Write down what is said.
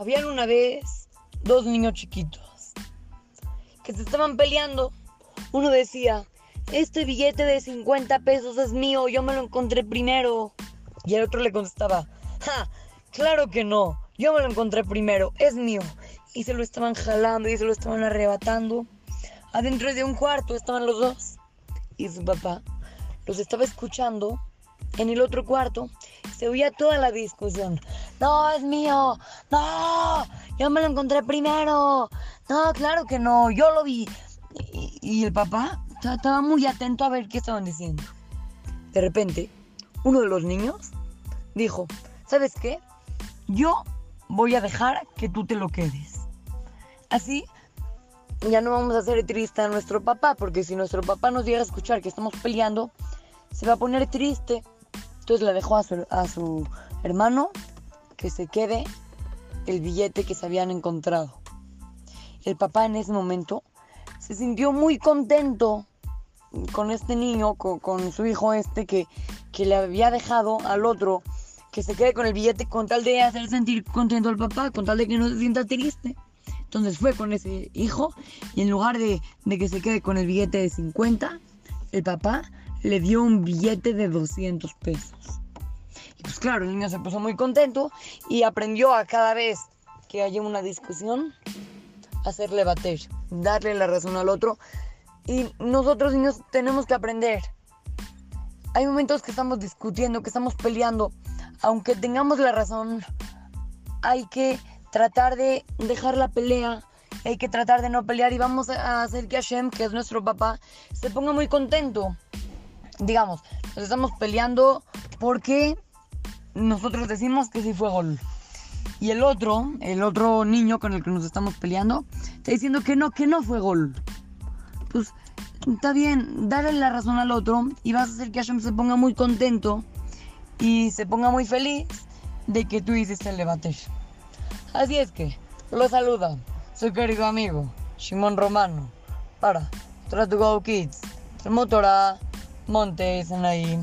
Habían una vez dos niños chiquitos que se estaban peleando. Uno decía, este billete de 50 pesos es mío, yo me lo encontré primero. Y el otro le contestaba, ja, claro que no, yo me lo encontré primero, es mío. Y se lo estaban jalando y se lo estaban arrebatando. Adentro de un cuarto estaban los dos. Y su papá los estaba escuchando en el otro cuarto. Se oía toda la discusión. No, es mío. No, yo me lo encontré primero. No, claro que no, yo lo vi. Y, el papá estaba muy atento a ver qué estaban diciendo. De repente, uno de los niños dijo, ¿sabes qué? Yo voy a dejar que tú te lo quedes. Así ya no vamos a hacer triste a nuestro papá, porque si nuestro papá nos llega a escuchar que estamos peleando, se va a poner triste. Entonces le dejó a su, a su hermano que se quede el billete que se habían encontrado. El papá en ese momento se sintió muy contento con este niño, con, su hijo este que, que, le había dejado al otro que se quede con el billete con tal de hacer sentir contento al papá, con tal de que no se sienta triste. Entonces fue con ese hijo y en lugar de, de que se quede con el billete de 50, el papá le dio un billete de 200 pesos. Pues claro, el niño se puso muy contento y aprendió a cada vez que haya una discusión, hacerle bater, darle la razón al otro. Y nosotros niños tenemos que aprender. Hay momentos que estamos discutiendo, que estamos peleando. Aunque tengamos la razón, hay que tratar de dejar la pelea, hay que tratar de no pelear y vamos a hacer que Hashem, que es nuestro papá, se ponga muy contento. Digamos, nos estamos peleando porque nosotros decimos que sí fue gol. Y el otro, el otro niño con el que nos estamos peleando, está diciendo que no, que no fue gol. Pues está bien, dale la razón al otro y vas a hacer que Hashem se ponga muy contento y se ponga muy feliz de que tú hiciste el debate. Así es que, lo saluda su querido amigo Shimon Romano para Try to Go Kids, Motora Monte Sanaí.